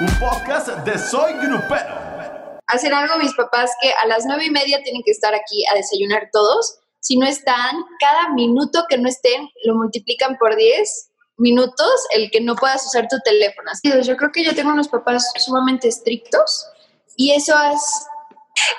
un podcast de Soy Grupero. Hacen algo mis papás que a las nueve y media tienen que estar aquí a desayunar todos. Si no están, cada minuto que no estén lo multiplican por 10 minutos el que no puedas usar tu teléfono. Así, yo creo que yo tengo unos papás sumamente estrictos y eso es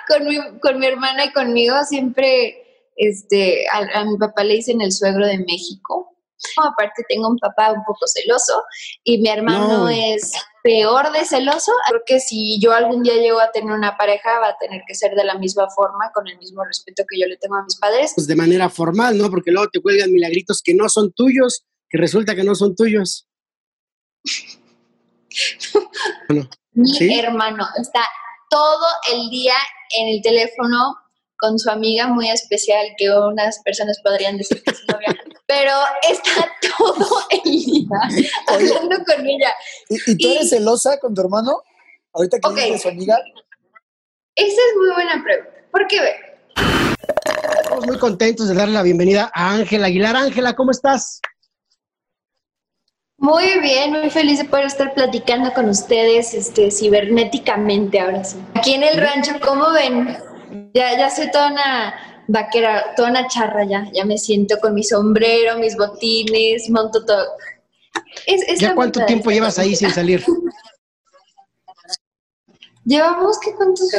con mi, con mi hermana y conmigo siempre este, a, mi papá le dicen el suegro de México. Aparte tengo un papá un poco celoso y mi hermano es peor de celoso. Creo que si yo algún día llego a tener una pareja va a tener que ser de la misma forma, con el mismo respeto que yo le tengo a mis padres. Pues de manera formal, ¿no? Porque luego te cuelgan milagritos que no son tuyos, que resulta que no son tuyos. Mi hermano está todo el día en el teléfono con su amiga muy especial que unas personas podrían decir que es novia, pero está todo el día hablando con ella. ¿Y, tú eres celosa con tu hermano? Ahorita que okay. su amiga. Esa es muy buena pregunta. ¿Por qué? Estamos muy contentos de darle la bienvenida a Ángela Aguilar. Ángela, ¿cómo estás? Muy bien, muy feliz de poder estar platicando con ustedes este, cibernéticamente ahora sí. Aquí en el rancho, ¿cómo ven? Ya, ya soy toda una vaquera, toda una charra ya. Ya me siento con mi sombrero, mis botines, monto todo. ¿Ya cuánto tiempo llevas ahí sin salir? Llevamos, ¿qué cuántos?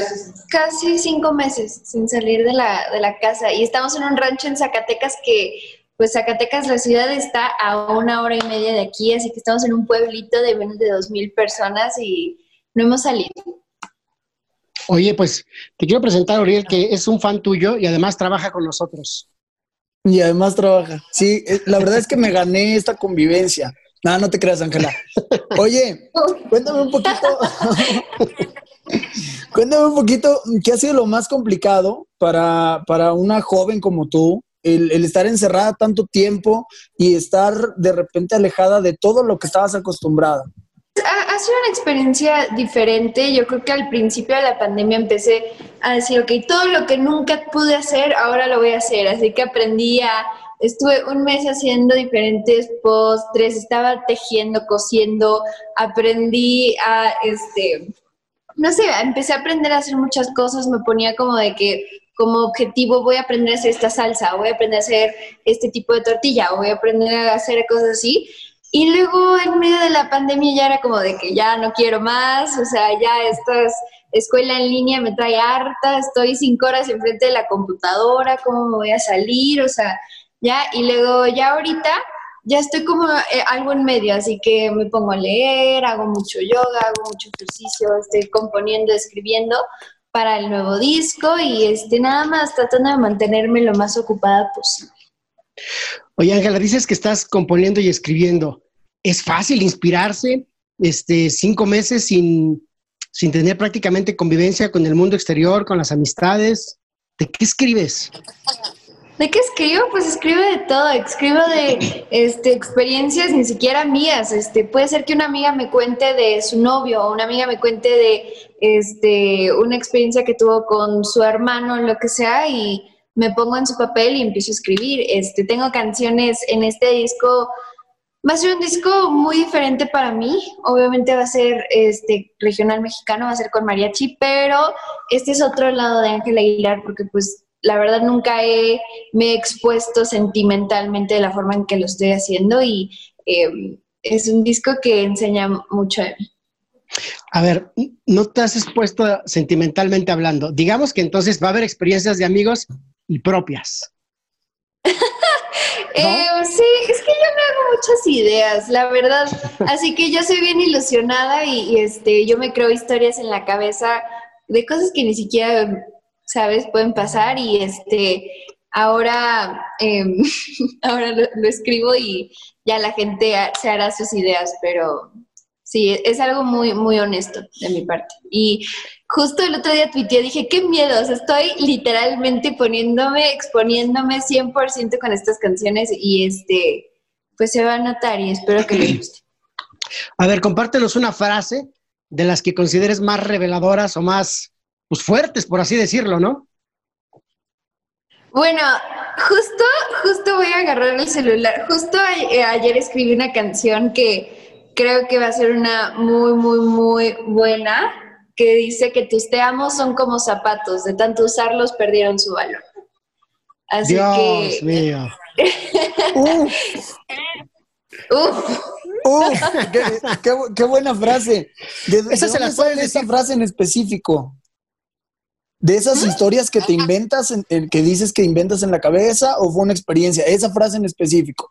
Casi cinco meses sin salir de la, de la casa. Y estamos en un rancho en Zacatecas que, pues Zacatecas, la ciudad está a una hora y media de aquí, así que estamos en un pueblito de menos de dos mil personas y no hemos salido. Oye, pues te quiero presentar a Uriel, que es un fan tuyo y además trabaja con nosotros. Y además trabaja. Sí, eh, la verdad es que me gané esta convivencia. No, no te creas, Ángela. Oye, cuéntame un poquito. cuéntame un poquito, ¿qué ha sido lo más complicado para, para una joven como tú? El, el, estar encerrada tanto tiempo y estar de repente alejada de todo lo que estabas acostumbrada ha, sido una experiencia diferente. Yo creo que al principio de la pandemia empecé a decir, ok, todo lo que nunca pude hacer, ahora lo voy a hacer. Así que aprendí a, estuve un mes haciendo diferentes postres, estaba tejiendo, cosiendo, aprendí a, este, no sé, empecé a aprender a hacer muchas cosas, me ponía como de que como objetivo voy a aprender a hacer esta salsa, voy a aprender a hacer este tipo de tortilla, voy a aprender a hacer cosas así. Y luego en medio de la pandemia ya era como de que ya no quiero más, o sea, ya esta escuela en línea me trae harta, estoy cinco horas enfrente de la computadora, ¿cómo me voy a salir? O sea, ya, y luego ya ahorita ya estoy como eh, algo en medio, así que me pongo a leer, hago mucho yoga, hago mucho ejercicio, estoy componiendo, escribiendo para el nuevo disco y este nada más tratando de mantenerme lo más ocupada posible. Oye, Ángela, dices que estás componiendo y escribiendo. ¿Es fácil inspirarse este, cinco meses sin, sin tener prácticamente convivencia con el mundo exterior, con las amistades? ¿De qué escribes? ¿De qué escribo? Pues escribo de todo, escribo de este, experiencias ni siquiera mías. Este, puede ser que una amiga me cuente de su novio o una amiga me cuente de este, una experiencia que tuvo con su hermano, lo que sea, y me pongo en su papel y empiezo a escribir. Este, tengo canciones en este disco. Va a ser un disco muy diferente para mí. Obviamente va a ser este regional mexicano, va a ser con mariachi, pero este es otro lado de Ángel Aguilar porque pues la verdad nunca he, me he expuesto sentimentalmente de la forma en que lo estoy haciendo y em, es un disco que enseña mucho de mí. A ver, no te has expuesto sentimentalmente hablando. Digamos que entonces va a haber experiencias de amigos y propias. Eh, sí, es que yo me hago muchas ideas, la verdad. Así que yo soy bien ilusionada y, este, yo me creo historias en la cabeza de cosas que ni siquiera, sabes, pueden pasar y este, ahora, em, ahora lo, escribo y ya la gente se hará sus ideas, pero sí, es algo muy, muy honesto de mi parte. Y justo el otro día tuiteé, dije, qué miedo, estoy literalmente poniéndome, exponiéndome 100% con estas canciones y este, pues se va a notar y espero que les guste. A ver, compártenos una frase de las que consideres más reveladoras o más pues, fuertes, por así decirlo, ¿no? Bueno, justo, justo voy a agarrar el celular. Justo ayer escribí una canción que creo que va a ser una muy, muy, muy buena, que dice que tus te amo son como zapatos, de tanto usarlos perdieron su valor. Así Dios que... mío. Uf, Uf, uf, qué, qué bu- qué buena frase. ¿De, de Esa se sale esa frase en específico? ¿De esas historias que te inventas, en- en- que dices que inventas en la cabeza o fue una experiencia? Esa frase en específico.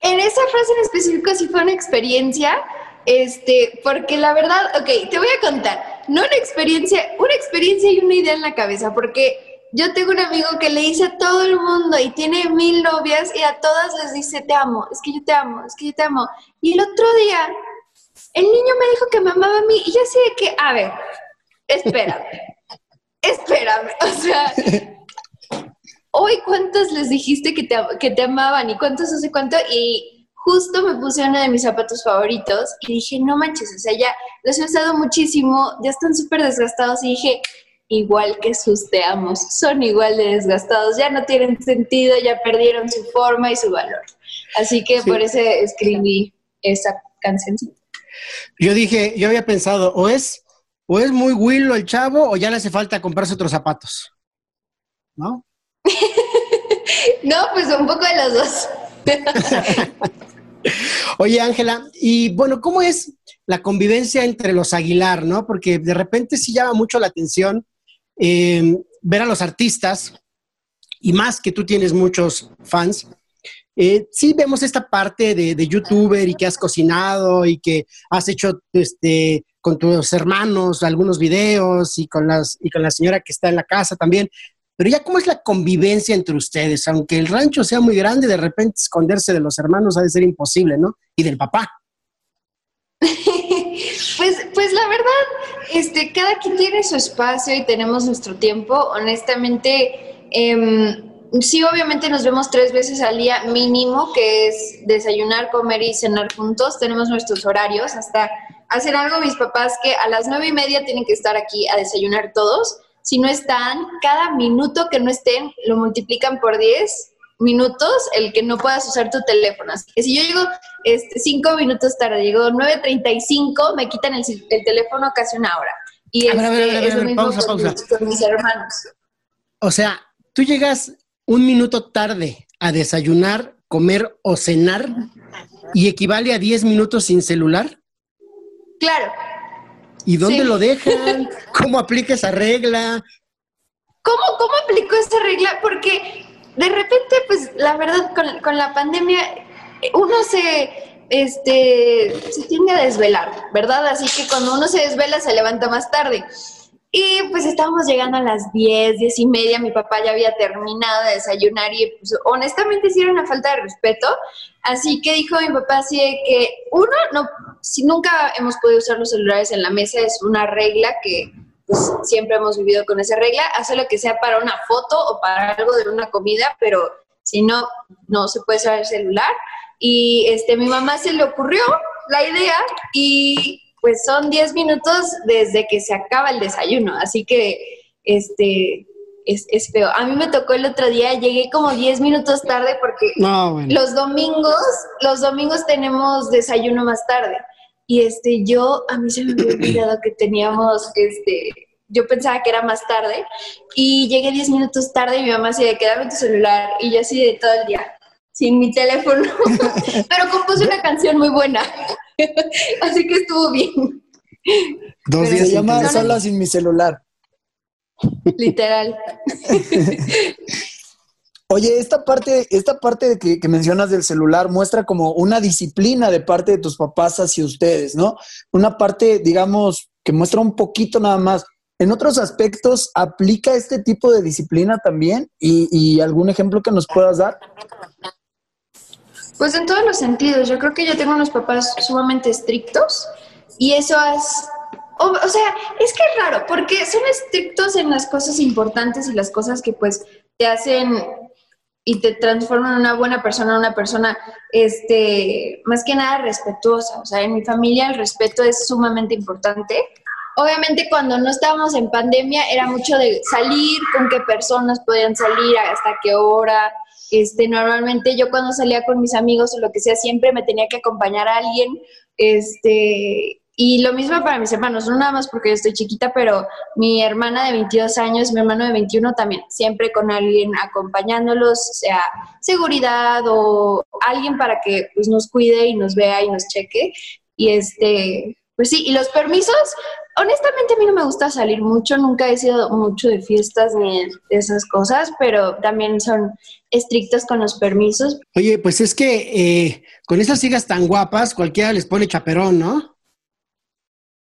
En esa frase en específico sí fue una experiencia, este, porque la verdad, ok, te voy a contar, no una experiencia, una experiencia y una idea en la cabeza, porque yo tengo un amigo que le dice a todo el mundo y tiene mil novias y a todas les dice te amo, es que yo te amo, es que yo te amo. Y el otro día, el niño me dijo que me amaba a mí y yo así de que, a ver, espérame, espérame, o sea, hoy cuántos les dijiste que te, que te amaban y cuántos hace cuánto y justo me puse uno de mis zapatos favoritos y dije, no manches, o sea, ya los he usado muchísimo, ya están súper desgastados y dije, igual que sus te amos, son igual de desgastados, ya no tienen sentido, ya perdieron su forma y su valor. Así que Sí. por eso escribí esa canción. Yo dije, yo había pensado, o es, o es muy Willow el chavo, o ya le hace falta comprarse otros zapatos. ¿No? No, pues un poco de los dos. Oye, Ángela, y bueno, ¿cómo es la convivencia entre los Aguilar, no? Porque de repente sí llama mucho la atención eh, ver a los artistas, y más que tú tienes muchos fans, eh, sí vemos esta parte de, de youtuber y que has cocinado y que has hecho este con tus hermanos algunos videos y con las y con la señora que está en la casa también. Pero ya cómo es la convivencia entre ustedes, aunque el rancho sea muy grande, de repente esconderse de los hermanos ha de ser imposible, ¿no? Y del papá. Pues, pues la verdad, este, cada quien tiene su espacio y tenemos nuestro tiempo. Honestamente, em, sí, obviamente nos vemos tres veces al día mínimo, que es desayunar, comer y cenar juntos. Tenemos nuestros horarios. Hasta hacer algo mis papás que a las nueve y media tienen que estar aquí a desayunar todos. Si no están, cada minuto que no estén lo multiplican por 10 minutos el que no puedas usar tu teléfono. Así que si yo llego este, cinco minutos tarde, llego 9.35, me quitan el, el teléfono casi una hora. Y A ver, a ver, a ver, a este, ver, es lo mismo pausa, con, pausa. mis- con mis hermanos. O sea, tú llegas un minuto tarde a desayunar, comer o cenar y equivale a 10 minutos sin celular. Claro. ¿Y dónde Sí. lo dejan? ¿Cómo aplica esa regla? ¿Cómo, ¿Cómo aplicó esa regla? Porque de repente, pues la verdad, con, con la pandemia, uno se, este, se tiende a desvelar, ¿verdad? Así que cuando uno se desvela, se levanta más tarde. Y pues estábamos llegando a las 10, 10 y media, mi papá ya había terminado de desayunar y pues, honestamente sí era una falta de respeto. Así que dijo mi papá así de que, uno, no, si nunca hemos podido usar los celulares en la mesa, es una regla que pues siempre hemos vivido con esa regla, hace lo que sea para una foto o para algo de una comida, pero si no, no se puede usar el celular. Y este, mi mamá se le ocurrió la idea y pues son 10 minutos desde que se acaba el desayuno, así que este es, es feo. A mí me tocó el otro día, llegué como 10 minutos tarde porque No, bueno. los domingos, los domingos tenemos desayuno más tarde. Y este, yo, a mí se me había olvidado que teníamos, este, yo pensaba que era más tarde. Y llegué 10 minutos tarde y mi mamá así de quedarme tu celular. Y yo así de todo el día, sin mi teléfono. Pero compuse una canción muy buena. así que estuvo bien, Dos pero días Se sin llama. Sola sin mi celular. literal. Oye, esta parte, esta parte que mencionas del celular muestra como una disciplina de parte de tus papás hacia ustedes, ¿no? Una parte, digamos, que muestra un poquito nada más. En otros aspectos, ¿aplica este tipo de disciplina también? ¿Y, y algún ejemplo que nos puedas dar? Pues en todos los sentidos. Yo creo que yo tengo unos papás sumamente estrictos y eso es... O, sea, es que es raro, porque son estrictos en las cosas importantes y las cosas que pues te hacen y te transforman en una buena persona, una persona, este, más que nada respetuosa. O sea, en mi familia el respeto es sumamente importante. Obviamente cuando no estábamos en pandemia era mucho de salir, con qué personas podían salir, hasta qué hora. Este, normalmente yo cuando salía con mis amigos o lo que sea, siempre me tenía que acompañar a alguien Este, y lo mismo para mis hermanos, no nada más porque yo estoy chiquita, pero mi hermana de 22 años, mi hermano de 21 también, siempre con alguien acompañándolos, sea seguridad o alguien para que pues, nos cuide y nos vea y nos cheque. Y este, pues sí, y los permisos, honestamente a mí no me gusta salir mucho, nunca he sido mucho de fiestas ni de esas cosas, pero también son estrictos con los permisos. Oye, pues es que eh, con esas hijas tan guapas, cualquiera les pone chaperón, ¿no?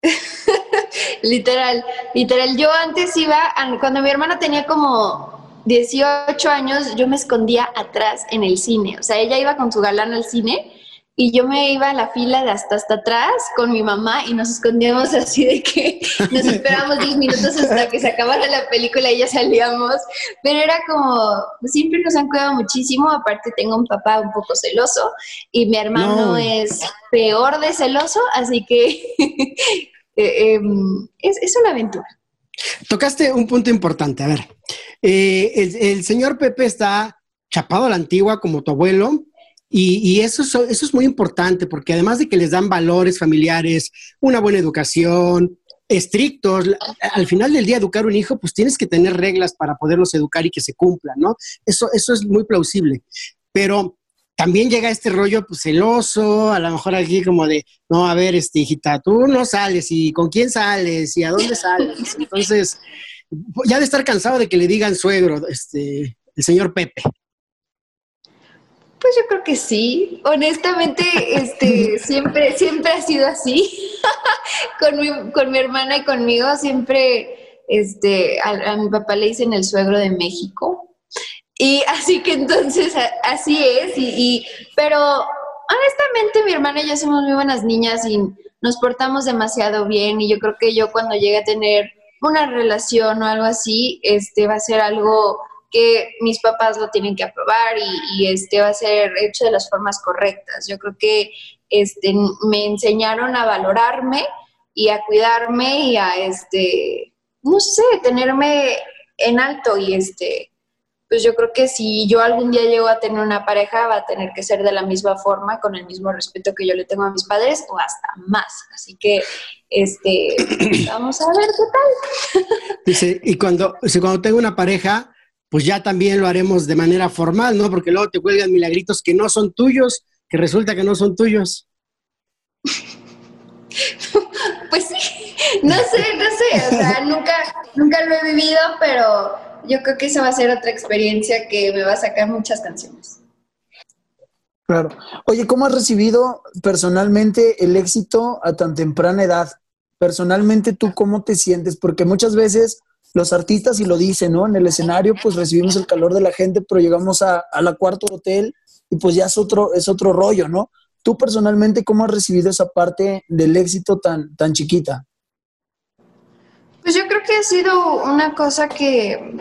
literal, literal. Yo antes iba, cuando mi hermana tenía como 18 años, yo me escondía atrás en el cine. O sea, ella iba con su galán al cine y yo me iba a la fila de hasta hasta atrás con mi mamá y nos escondíamos así de que nos esperábamos 10 minutos hasta que se acabara la película y ya salíamos. Pero era como, siempre nos han cuidado muchísimo. Aparte, tengo un papá un poco celoso y mi hermano es peor de celoso, así que Eh, em, es, una aventura. Tocaste un punto importante. A ver, eh, el, señor Pepe está chapado a la antigua como tu abuelo. Y, eso, eso es muy importante porque además de que les dan valores familiares, una buena educación, estrictos, al final del día educar un hijo, pues tienes que tener reglas para poderlos educar y que se cumplan, ¿no? Eso, eso es muy plausible. Pero también llega este rollo pues, celoso, a lo mejor aquí como de, no, a ver, este, hijita, tú no sales, y con quién sales, y a dónde sales. Entonces, ya de estar cansado de que le digan suegro, este, el señor Pepe. Pues yo creo que sí. Honestamente, este, siempre, siempre ha sido así. con, mi, con mi hermana y conmigo, siempre, este, a mi papá le dicen el suegro de México. Y así que entonces así es, y, pero honestamente mi hermana y yo somos muy buenas niñas y nos portamos demasiado bien y yo creo que yo cuando llegue a tener una relación o algo así, este va a ser algo que mis papás lo tienen que aprobar y, este va a ser hecho de las formas correctas. Yo creo que este, me enseñaron a valorarme y a cuidarme y a este, no sé, tenerme en alto y este pues yo creo que si yo algún día llego a tener una pareja, va a tener que ser de la misma forma, con el mismo respeto que yo le tengo a mis padres o hasta más. Así que, este, vamos a ver qué tal. Dice, y cuando, cuando tengo una pareja, pues ya también lo haremos de manera formal, ¿no? Porque luego te cuelgan milagritos que no son tuyos, que resulta que no son tuyos. pues sí, no sé, no sé, o sea, nunca, nunca lo he vivido, pero yo creo que esa va a ser otra experiencia que me va a sacar muchas canciones. Claro. Oye, ¿cómo has recibido personalmente el éxito a tan temprana edad? Personalmente, ¿tú cómo te sientes? Porque muchas veces los artistas, y lo dicen, ¿no? En el escenario, pues recibimos el calor de la gente, pero llegamos a, la cuarto hotel y pues ya es otro, es otro rollo, ¿no? Tú personalmente, ¿cómo has recibido esa parte del éxito tan, tan chiquita? Pues yo creo que ha sido una cosa que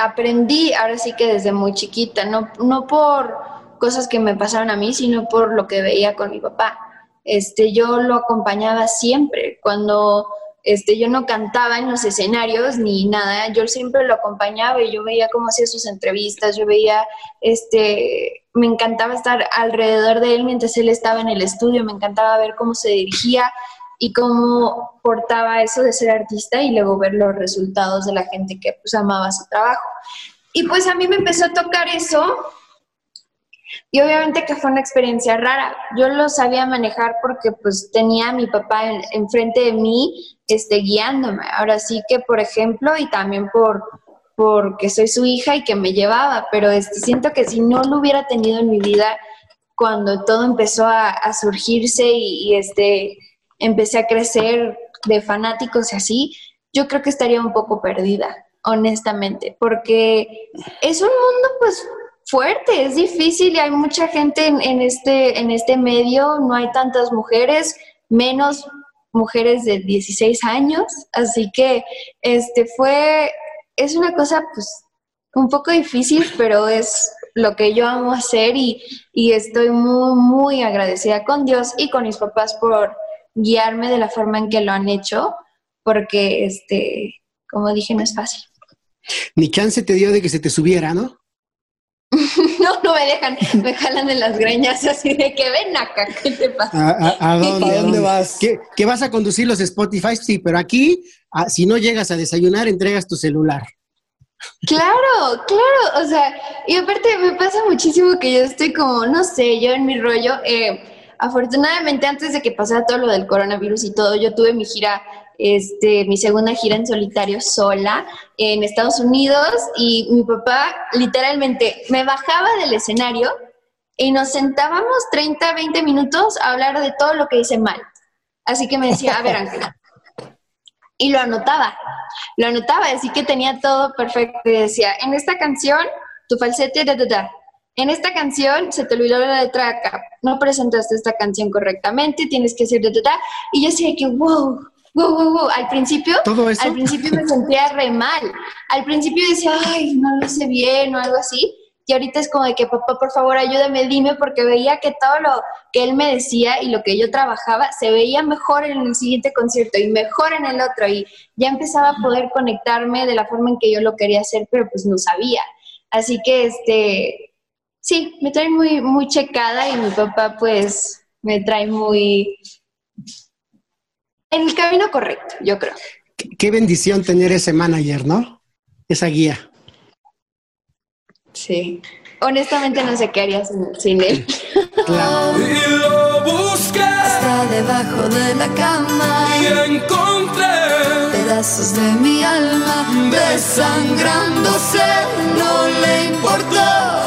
aprendí ahora sí que desde muy chiquita, no, no por cosas que me pasaron a mí, sino por lo que veía con mi papá. Este, yo lo acompañaba siempre. Cuando este, yo no cantaba en los escenarios ni nada, yo siempre lo acompañaba y yo veía cómo hacía sus entrevistas, yo veía, este, me encantaba estar alrededor de él mientras él estaba en el estudio, me encantaba ver cómo se dirigía y cómo portaba eso de ser artista y luego ver los resultados de la gente que pues amaba su trabajo. Y pues a mí me empezó a tocar eso y obviamente que fue una experiencia rara. Yo lo sabía manejar porque pues tenía a mi papá enfrente de mí este, guiándome. Ahora sí que, por ejemplo, y también por porque soy su hija y que me llevaba, pero este, siento que si no lo hubiera tenido en mi vida cuando todo empezó a, surgirse y, y este, empecé a crecer de fanáticos y así, yo creo que estaría un poco perdida, honestamente, porque es un mundo pues fuerte, es difícil y hay mucha gente en, este, en este medio, no hay tantas mujeres, menos mujeres de 16 años, así que este fue, es una cosa pues un poco difícil, pero es lo que yo amo hacer y, y estoy muy, muy agradecida con Dios y con mis papás por, guiarme de la forma en que lo han hecho, porque, este, como dije, no es fácil. Ni chance te dio de que se te subiera, ¿no? no, no me dejan, me jalan de las greñas así de que ven acá, ¿qué te pasa? ¿A, a- a dónde, ¿A a dónde vas? ¿Que, que vas a conducir los Spotify? Sí, pero aquí, ah, si no llegas a desayunar, entregas tu celular. Claro, claro, o sea, y aparte me pasa muchísimo que yo estoy como, no sé, yo en mi rollo, eh, afortunadamente antes de que pasara todo lo del coronavirus y todo, yo tuve mi gira, este, mi segunda gira en solitario sola en Estados Unidos y mi papá literalmente me bajaba del escenario y nos sentábamos 30, 20 minutos a hablar de todo lo que hice mal. Así que me decía, a ver, Ángela, y lo anotaba, lo anotaba, así que tenía todo perfecto. Y decía, en esta canción, tu falsete, da, da, da. En esta canción se te olvidó la letra acá. No presentaste esta canción correctamente, tienes que decir da, da, da. Y yo decía que, wow, wow, wow, wow. Al principio, Todo eso. al principio me sentía re mal. Al principio decía, ay, no lo hice bien o algo así. Y ahorita es como de que, papá, por favor, ayúdame, dime, porque veía que todo lo que él me decía y lo que yo trabajaba se veía mejor en el siguiente concierto y mejor en el otro. Y ya empezaba a poder conectarme de la forma en que yo lo quería hacer, pero pues no sabía. Así que, este, sí, me trae muy, muy checada y mi papá, pues, me trae muy en el camino correcto, yo creo. Qué, qué bendición tener ese manager, ¿no? Esa guía. Sí. Honestamente no sé qué haría sin, sin él. Claro. Y lo busqué Hasta debajo de la cama y encontré pedazos de mi alma desangrándose. No le importó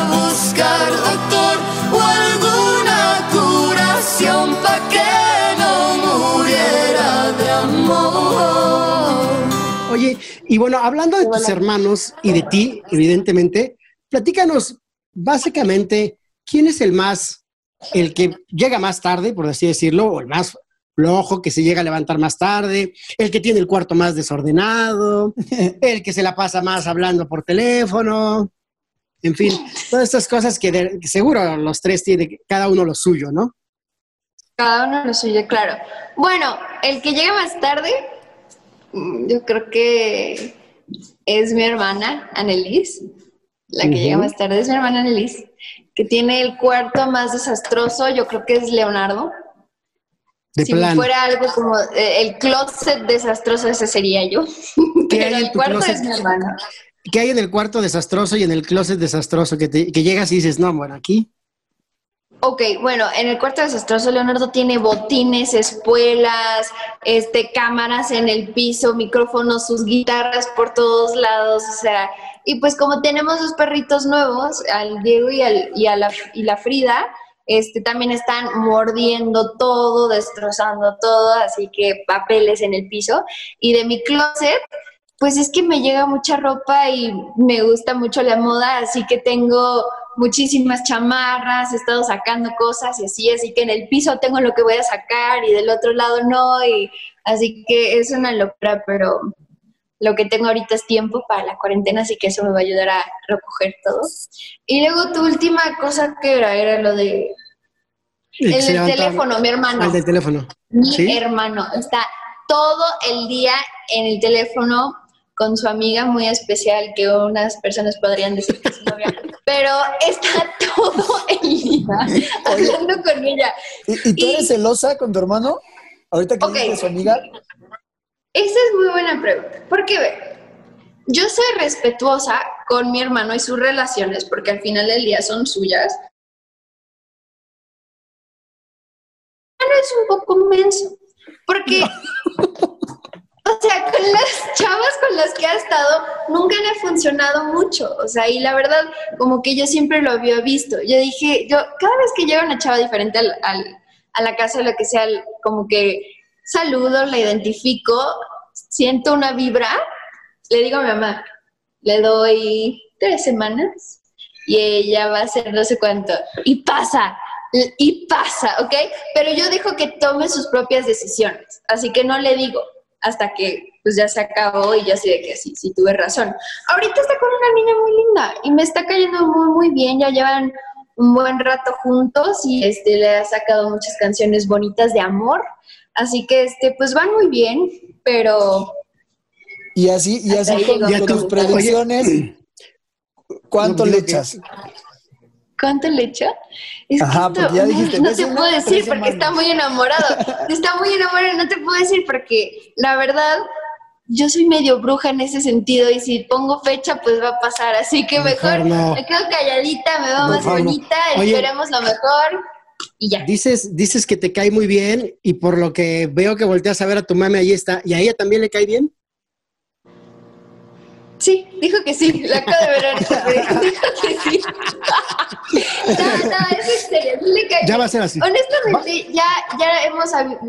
Oye, y bueno, hablando de tus hermanos y de ti, evidentemente, platícanos básicamente quién es el más, el que llega más tarde, por así decirlo, o el más flojo, que se llega a levantar más tarde, el que tiene el cuarto más desordenado, el que se la pasa más hablando por teléfono, en fin, todas estas cosas que, de- que seguro los tres tienen cada uno lo suyo, ¿no? Cada uno lo suyo, claro. Bueno, el que llega más tarde, yo creo que es mi hermana, Annelise. La que llega más tarde es mi hermana Annelise, que tiene el cuarto más desastroso, yo creo que es Leonardo. De si plano. fuera algo como eh, el closet desastroso, ese sería yo. ¿Qué hay Pero el cuarto closet? es mi hermana. ¿Qué hay en el cuarto desastroso y en el closet desastroso que, te- que llegas y dices, no, bueno, aquí Ok, bueno, en el cuarto desastroso Leonardo tiene botines, espuelas, este, cámaras en el piso, micrófonos, sus guitarras por todos lados, o sea, y pues como tenemos dos perritos nuevos, al Diego y, al, y, a la, y la Frida, este, también están mordiendo todo, destrozando todo, así que papeles en el piso. Y de mi closet, pues es que me llega mucha ropa y me gusta mucho la moda, así que tengo muchísimas chamarras, he estado sacando cosas y así, así que en el piso tengo lo que voy a sacar y del otro lado no, y así que es una locura, pero lo que tengo ahorita es tiempo para la cuarentena, así que eso me va a ayudar a recoger todo. Y luego tu última cosa que era, era lo de El el teléfono, mi hermano. Al del teléfono. Mi ¿Sí? hermano está todo el día en el teléfono con su amiga muy especial, que unas personas podrían decir que es novia, pero está todo el día hablando con ella. ¿Y, y tú eres celosa con tu hermano? Ahorita que Ok. dices su amiga. Esa es muy buena pregunta, porque ve, yo soy respetuosa con mi hermano y sus relaciones, porque al final del día son suyas. Hermano es un poco menso, porque, chavas con las que ha estado, nunca le ha funcionado mucho, o sea, y la verdad, como que yo siempre lo había visto. Yo dije, yo, cada vez que llega una chava diferente al, al- a la casa, lo que sea, como que saludo, la identifico, siento una vibra, le digo a mi mamá, le doy tres semanas y ella va a hacer no sé cuánto. Y pasa, y pasa, ¿ok? Pero yo dejo que tome sus propias decisiones, así que no le digo hasta que pues ya se acabó y ya sé de que sí, sí tuve razón. Ahorita está con una niña muy linda y me está cayendo muy, muy bien, ya llevan un buen rato juntos y este, le ha sacado muchas canciones bonitas de amor. Así que, este, pues van muy bien, pero Y así, y así con, tus predicciones, ¿cuánto No, le echas? ¿Cuánto le echó? Es Ajá, que porque ya dijiste, no de te una, puedo decir porque está muy enamorado. Está muy enamorado, no te puedo decir porque la verdad yo soy medio bruja en ese sentido y si pongo fecha pues va a pasar, así que Mejor mejor, no. me quedo calladita, me veo más no. bonita, Oye. esperemos lo mejor y ya. Dices, dices que te cae muy bien y por lo que veo que volteas a ver a tu mami, ahí está. ¿Y a ella también le cae bien? Sí, dijo que sí, la acabo de ver ahorita, pero dijo que sí. No, no, es en serio, sí le cae Ya va a ser así. Honestamente, ya, ya hemos hab-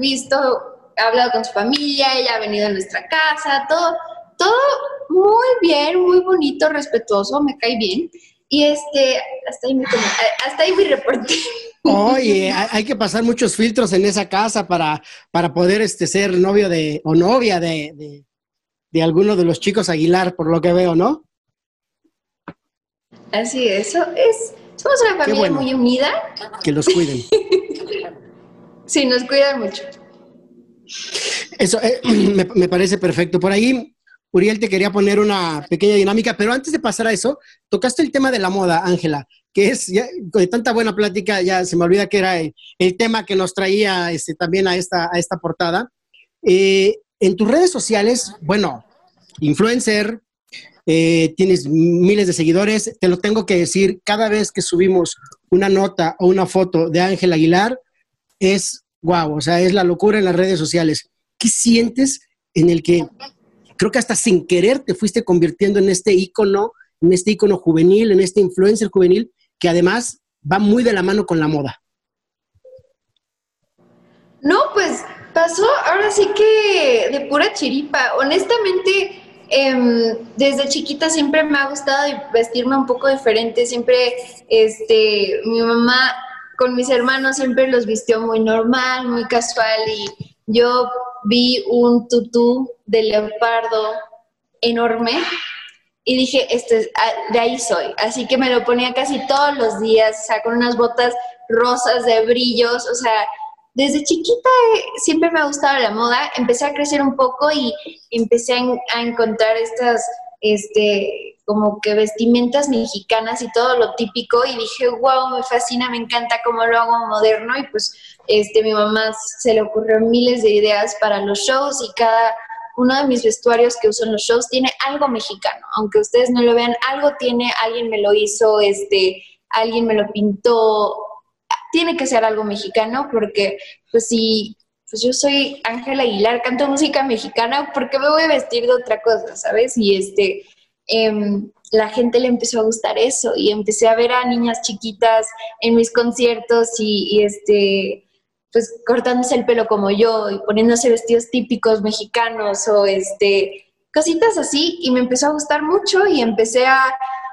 visto, hablado con su familia, ella ha venido a nuestra casa, todo, todo muy bien, muy bonito, respetuoso, me cae bien. Y este, hasta ahí mi, hasta ahí mi reporte. Oye, hay hay que pasar muchos filtros en esa casa para, para poder este, ser novio de, o novia de, de, de alguno de los chicos Aguilar, por lo que veo, ¿no? Así es, eso es, somos una familia bueno. muy unida, Que los cuiden. sí, nos cuidan mucho. Eso eh, me, parece perfecto. Por ahí, Uriel te quería poner una pequeña dinámica, pero antes de pasar a eso, tocaste el tema de la moda, Ángela, que es, ya, de tanta buena plática, ya se me olvida que era el, tema que nos traía este, también a esta, a esta portada. Eh, en tus redes sociales, bueno, influencer, eh, tienes miles de seguidores, te lo tengo que decir, cada vez que subimos una nota o una foto de Ángel Aguilar, es guau, o sea, es la locura en las redes sociales. ¿Qué sientes en el que creo que hasta sin querer te fuiste convirtiendo en este ícono, en este ícono juvenil, en este influencer juvenil, que además va muy de la mano con la moda? No, pues pasó ahora sí que de pura chiripa. Honestamente, em, desde chiquita siempre me ha gustado vestirme un poco diferente. Siempre, este, mi mamá con mis hermanos siempre los vistió muy normal, muy casual y yo vi un tutú de leopardo enorme y dije, este, es- ah, de ahí soy. Así que me lo ponía casi todos los días, o sea, con unas botas rosas de brillos, o sea, desde chiquita eh, siempre me ha gustado la moda, empecé a crecer un poco y empecé a encontrar estas, este, como que vestimentas mexicanas y todo lo típico y dije, wow, me fascina, me encanta cómo lo hago moderno y pues este, mi mamá se le ocurrió miles de ideas para los shows y cada uno de mis vestuarios que uso en los shows tiene algo mexicano, aunque ustedes no lo vean, algo tiene, alguien me lo hizo, este, alguien me lo pintó, tiene que ser algo mexicano porque pues si pues yo soy Ángela Aguilar, canto música mexicana, ¿por qué me voy a vestir de otra cosa, sabes? Y este, em, la gente le empezó a gustar eso y empecé a ver a niñas chiquitas en mis conciertos y, este, pues cortándose el pelo como yo y poniéndose vestidos típicos mexicanos o este, cositas así y me empezó a gustar mucho y empecé a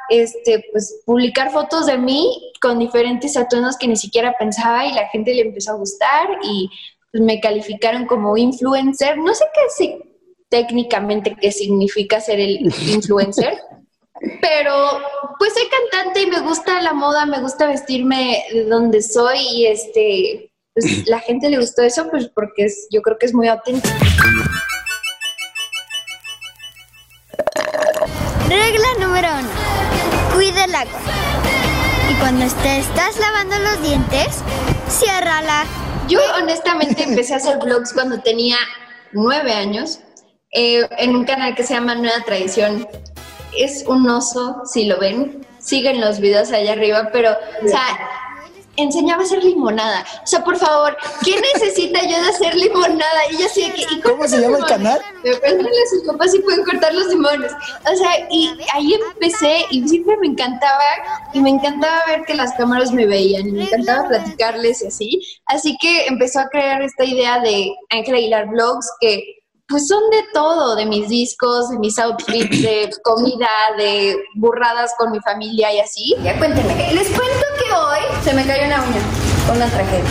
este, pues, publicar fotos de mí con diferentes atuendos que ni siquiera pensaba y la gente le empezó a gustar y pues, me calificaron como influencer. No sé qué si- técnicamente qué significa ser el influencer, pero pues soy cantante y me gusta la moda, me gusta vestirme de donde soy y este, pues la gente le gustó eso pues porque es, yo creo que es muy auténtico. Regla número uno. Cuida el agua. Y cuando te estás lavando los dientes, ciérrala. Yo honestamente empecé a hacer vlogs cuando tenía nueve años eh, en un canal que se llama Nueva Tradición. Es un oso, si lo ven. Siguen los videos allá arriba, pero, o sea, enseñaba a hacer limonada. O sea, por favor, ¿quién necesita yo de hacer limonada? Y yo así ¿y ¿Cómo se llama el canal? Pregúntale a sus papás si pueden cortar los limones. O sea, y ahí empecé y siempre me encantaba y me encantaba ver que las cámaras me veían y me encantaba platicarles y así. Así que empezó a crear esta idea de Ángel Aguilar Vlogs que pues son de todo, de mis discos, de mis outfits, de comida, de burradas con mi familia y así. Ya cuéntenme. Les cuento que hoy se me cayó una uña, una tragedia.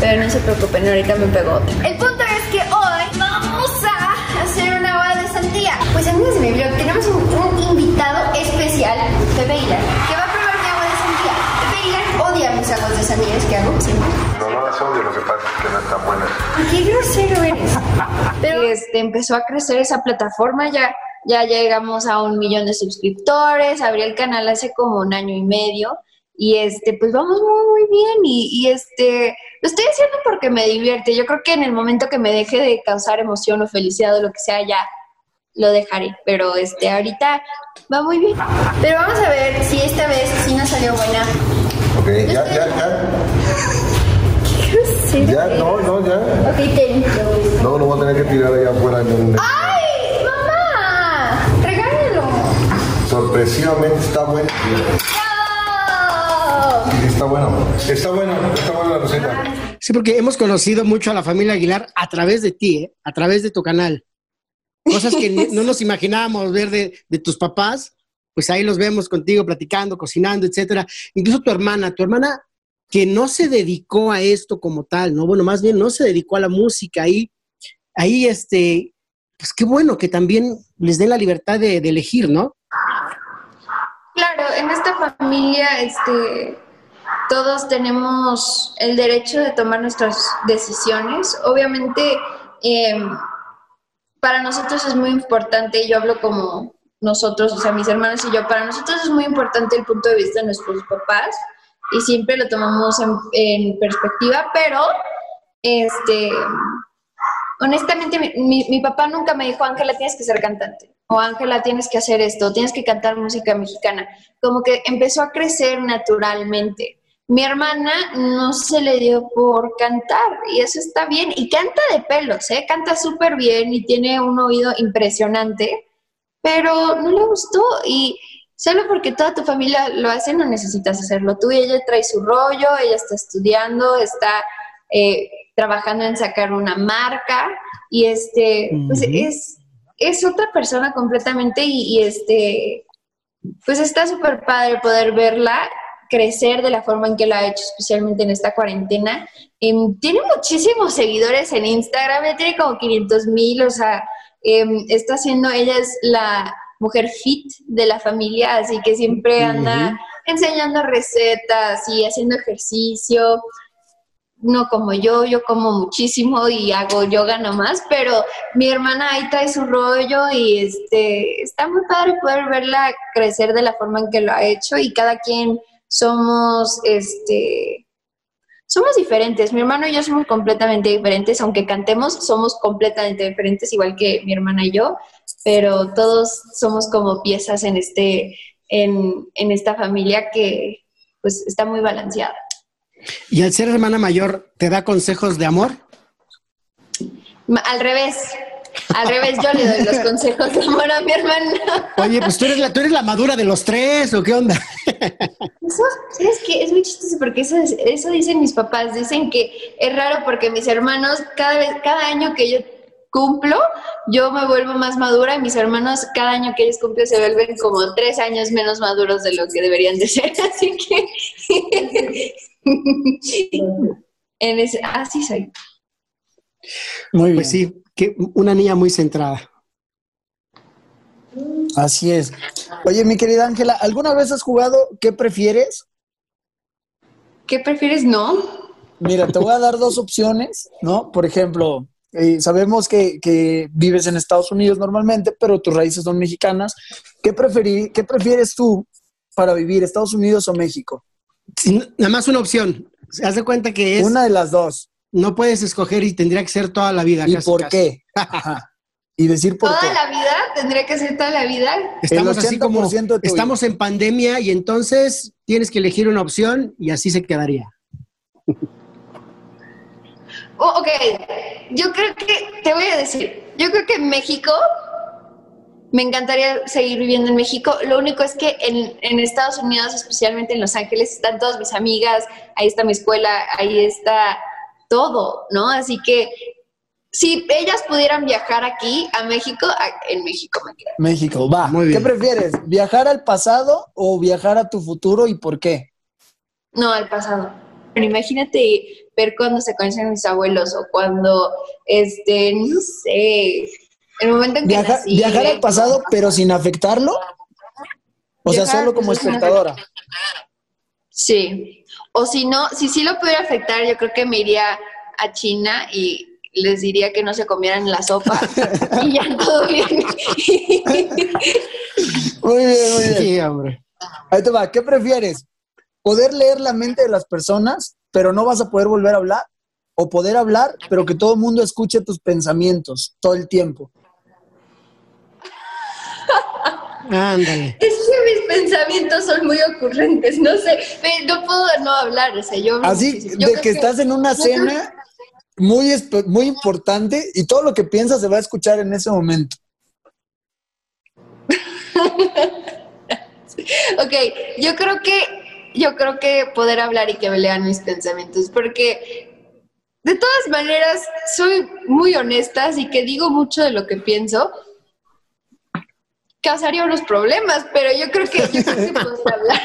Pero no se preocupen, ahorita me pegó otra. El punto es que hoy vamos a hacer una boda de sandía. Pues amigos de mi blog, tenemos un, un invitado especial, Pepe Hilar, que va a probar mi agua de sandía. Pepe Hilar odia mis aguas de sandía, es que hago siempre. No, no las odio, lo que pasa es que no están buenas. Qué grosero eres. Pero este, empezó a crecer esa plataforma, ya, ya llegamos a un millón de suscriptores, abrí el canal hace como un año y medio y este, pues vamos muy, muy bien y, y, este, lo estoy haciendo porque me divierte. Yo creo que en el momento que me deje de causar emoción o felicidad o lo que sea, ya lo dejaré, pero este, ahorita va muy bien. Pero vamos a ver si esta vez sí nos salió buena. Ya, ya, ya. Ya, no, no, ya. Ok, ten. No, no voy a tener que tirar allá afuera. en el- ¡Ay, mamá! ¡Regálalo! Sorpresivamente está bueno. Está bueno. Está bueno, está buena la receta. Sí, porque hemos conocido mucho a la familia Aguilar a través de ti, ¿eh? a través de tu canal. Cosas que no nos imaginábamos ver de, de tus papás, pues ahí los vemos contigo platicando, cocinando, etcétera. Incluso tu hermana, tu hermana que no se dedicó a esto como tal, ¿no? Bueno, más bien no se dedicó a la música. Ahí, ahí este, pues qué bueno que también les den la libertad de, elegir, ¿no? Claro, en esta familia, este, todos tenemos el derecho de tomar nuestras decisiones. Obviamente, em, para nosotros es muy importante, yo hablo como nosotros, o sea, mis hermanos y yo, para nosotros es muy importante el punto de vista de nuestros papás y siempre lo tomamos en, perspectiva, pero, este, honestamente, mi, mi- mi papá nunca me dijo, Ángela, tienes que ser cantante, o Ángela, tienes que hacer esto, tienes que cantar música mexicana. Como que empezó a crecer naturalmente. Mi hermana no se le dio por cantar y eso está bien. Y canta de pelos, ¿eh? Canta súper bien y tiene un oído impresionante, pero no le gustó y solo porque toda tu familia lo hace no necesitas hacerlo. Tú y ella trae su rollo, ella está estudiando, está eh, trabajando en sacar una marca y este, pues es, es otra persona completamente y, y este, pues está súper padre poder verla crecer de la forma en que lo ha hecho, especialmente en esta cuarentena. Em, tiene muchísimos seguidores en Instagram, ya tiene como 500 mil, o sea, em, está haciendo, ella es la mujer fit de la familia, así que siempre anda enseñando recetas y haciendo ejercicio. No como yo, yo como muchísimo y hago yoga nomás, pero mi hermana ahí trae su rollo y este está muy padre poder verla crecer de la forma en que lo ha hecho y cada quien somos este somos diferentes. Mi hermano y yo somos completamente diferentes, aunque cantemos, somos completamente diferentes, igual que mi hermana y yo, pero todos somos como piezas en este en, en esta familia que pues está muy balanceada. Y al ser hermana mayor, ¿te da consejos de amor? Al revés, al revés, yo le doy los consejos de amor a mi hermana. Oye, pues tú eres la, tú eres la madura de los tres, ¿o qué onda? Eso, ¿sabes qué? Es muy chistoso porque eso, es- eso dicen mis papás. Dicen que es raro porque mis hermanos, cada vez, cada año que yo cumplo, yo me vuelvo más madura y mis hermanos, cada año que ellos cumplen, se vuelven como tres años menos maduros de lo que deberían de ser. Así que. en ese, así soy. Muy bien. Pues sí, que una niña muy centrada. Así es. Oye, mi querida Ángela, ¿alguna vez has jugado qué prefieres? ¿Qué prefieres? No. Mira, te voy a dar dos opciones, ¿no? Por ejemplo, eh, sabemos que, que vives en Estados Unidos normalmente, pero tus raíces son mexicanas. ¿Qué, preferí, ¿Qué prefieres tú para vivir, Estados Unidos o México? Sin- Nada más una opción. Haz de cuenta que es. Una de las dos. No puedes escoger y tendría que ser toda la vida. ¿Y casi, por casi. qué? Ajá. Y decir por Toda qué. la vida, tendría que ser toda la vida. Estamos así como. 80% de tu Estamos en pandemia y entonces tienes que elegir una opción y así se quedaría. Oh, ok, yo creo que, te voy a decir, yo creo que en México, me encantaría seguir viviendo en México. Lo único es que en, en Estados Unidos, especialmente en Los Ángeles, están todas mis amigas, ahí está mi escuela, ahí está todo, ¿no? Así que si ellas pudieran viajar aquí a México, a- en México me quedo. México, va. Muy ¿Qué prefieres? ¿Viajar al pasado o viajar a tu futuro y por qué? No, al pasado. Pero imagínate ver cuando se conocen mis abuelos o cuando, este, no sé, el momento en que Viaja- nací, viajar al ver pasado, pero sin afectarlo. O sea, solo como espectadora. Sí. O si no, si sí lo pudiera afectar, yo creo que me iría a China y les diría que no se comieran la sopa y ya todo bien. Muy bien, muy bien. Sí, hombre. Ahí te va. ¿Qué prefieres? poder leer la mente de las personas, pero no vas a poder volver a hablar, o poder hablar, pero que todo el mundo escuche tus pensamientos todo el tiempo. Ándale. Es que mis pensamientos son muy ocurrentes, no sé, no puedo no hablar, o sea, yo Así. Yo de que estás en una cena muy, espe- muy importante y todo lo que piensas se va a escuchar en ese momento. Ok, yo creo que yo creo que poder hablar y que me lean mis pensamientos, porque de todas maneras soy muy honesta, así que digo mucho de lo que pienso. Causaría unos problemas, pero yo creo que yo creo que poder hablar.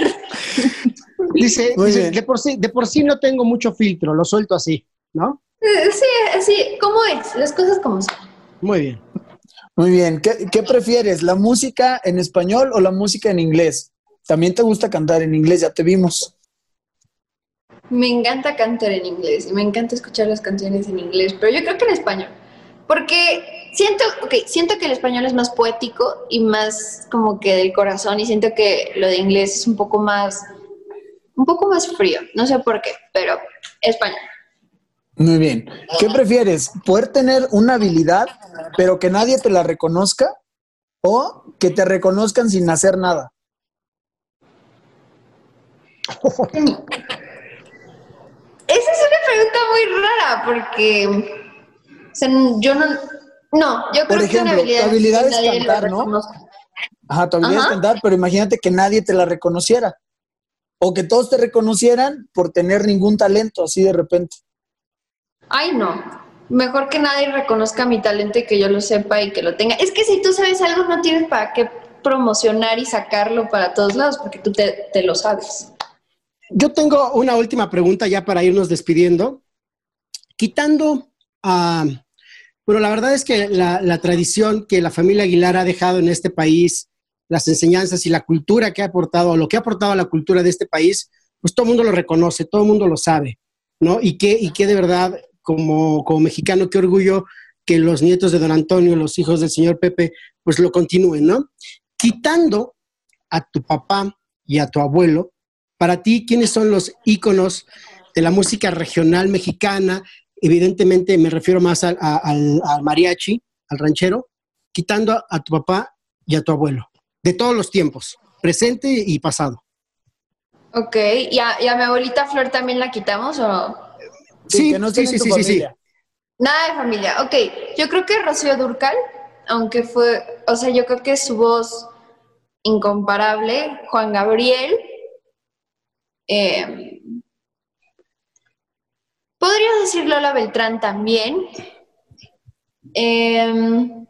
Dice, dice, de, por sí, de por sí no tengo mucho filtro, lo suelto así, ¿no? Eh, Sí, así, ¿cómo es? Las cosas como son. Muy bien. Muy bien, ¿Qué, qué prefieres? ¿La música en español o la música en inglés? También te gusta cantar en inglés, ya te vimos. Me encanta cantar en inglés y me encanta escuchar las canciones en inglés, pero yo creo que en español. Porque siento, ok, siento que el español es más poético y más como que del corazón y siento que lo de inglés es un poco más, un poco más frío. No sé por qué, pero español. Muy bien. ¿Qué prefieres? ¿Poder tener una habilidad, pero que nadie te la reconozca? ¿O que te reconozcan sin hacer nada? Esa es una pregunta muy rara porque, o sea, yo no, no, yo Por creo que una ejemplo, habilidad, tu habilidad es cantar, ¿no? Ajá, tu habilidad es cantar, pero imagínate que nadie te la reconociera. O que todos te reconocieran por tener ningún talento, así de repente. Ay, no. Mejor que nadie reconozca mi talento y que yo lo sepa y que lo tenga. Es que si tú sabes algo, no tienes para qué promocionar y sacarlo para todos lados, porque tú te, lo sabes. Yo tengo una última pregunta ya para irnos despidiendo. Quitando a... bueno, la verdad es que la, la tradición que la familia Aguilar ha dejado en este país, las enseñanzas y la cultura que ha aportado, o lo que ha aportado a la cultura de este país, pues todo el mundo lo reconoce, todo el mundo lo sabe, ¿no? Y que, y que de verdad, como, como mexicano, qué orgullo que los nietos de don Antonio, los hijos del señor Pepe, pues lo continúen, ¿no? Quitando a tu papá y a tu abuelo, para ti, ¿quiénes son los íconos de la música regional mexicana? Evidentemente me refiero más al, al- mariachi, al ranchero, quitando a, a tu papá y a tu abuelo, de todos los tiempos, presente y pasado. Ok, ¿y a, y a mi abuelita Flor también la quitamos o...? Sí, que no en tu familia. Nada de familia. Ok, yo creo que Rocío Durcal, aunque fue, o sea, yo creo que su voz incomparable, Juan Gabriel, eh, podría decir Lola Beltrán también. Em,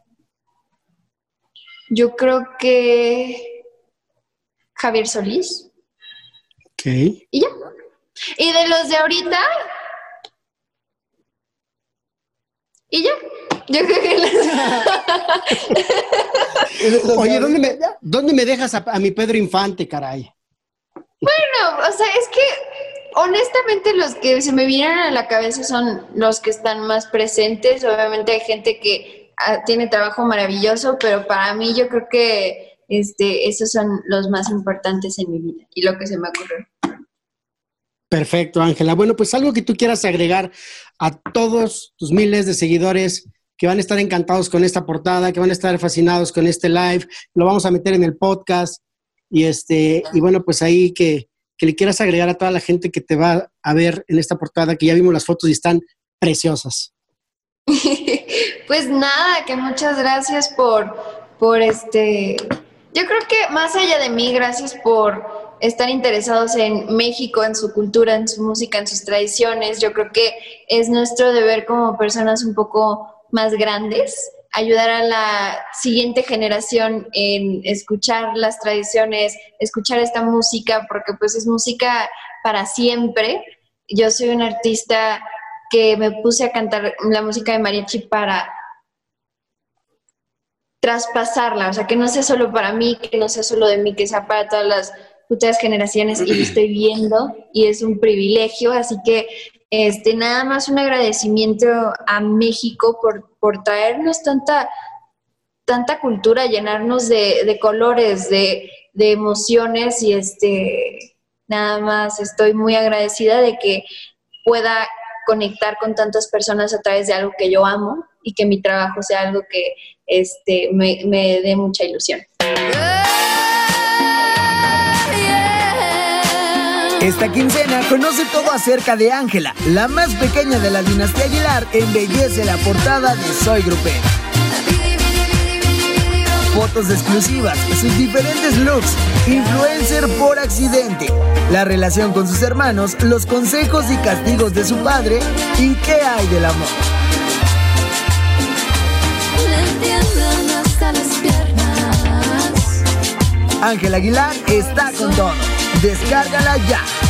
yo creo que Javier Solís. Ok. Y ya. Y de los de ahorita. Y ya. Yo creo que los- Oye, ¿dónde me, ¿dónde me dejas a, a mi Pedro Infante, caray? Bueno, o sea, es que honestamente los que se me vienen a la cabeza son los que están más presentes. Obviamente hay gente que ah, tiene trabajo maravilloso, pero para mí yo creo que este, esos son los más importantes en mi vida y lo que se me ocurrió. Perfecto, Ángela. Bueno, pues algo que tú quieras agregar a todos tus miles de seguidores que van a estar encantados con esta portada, que van a estar fascinados con este live, lo vamos a meter en el podcast y este y bueno, pues ahí que, que le quieras agregar a toda la gente que te va a ver en esta portada, que ya vimos las fotos y están preciosas. Pues nada, que muchas gracias por, por este. Yo creo que más allá de mí, gracias por estar interesados en México, en su cultura, en su música, en sus tradiciones. Yo creo que es nuestro deber como personas un poco más grandes ayudar a la siguiente generación en escuchar las tradiciones, escuchar esta música, porque pues es música para siempre. Yo soy una artista que me puse a cantar la música de mariachi para traspasarla, o sea, que no sea solo para mí, que no sea solo de mí, que sea para todas las futuras generaciones y lo estoy viendo y es un privilegio, así que este nada más un agradecimiento a México por, por traernos tanta tanta cultura, llenarnos de, de colores, de, de emociones y este Nada más estoy muy agradecida de que pueda conectar con tantas personas a través de algo que yo amo y que mi trabajo sea algo que este, me, me dé mucha ilusión. Esta quincena conoce todo acerca de Ángela, la más pequeña de la dinastía Aguilar, embellece la portada de Soy Grupero. Fotos exclusivas, sus diferentes looks, influencer por accidente, la relación con sus hermanos, los consejos y castigos de su padre y qué hay del amor. Ángela Aguilar está con todo. Descárgala ya.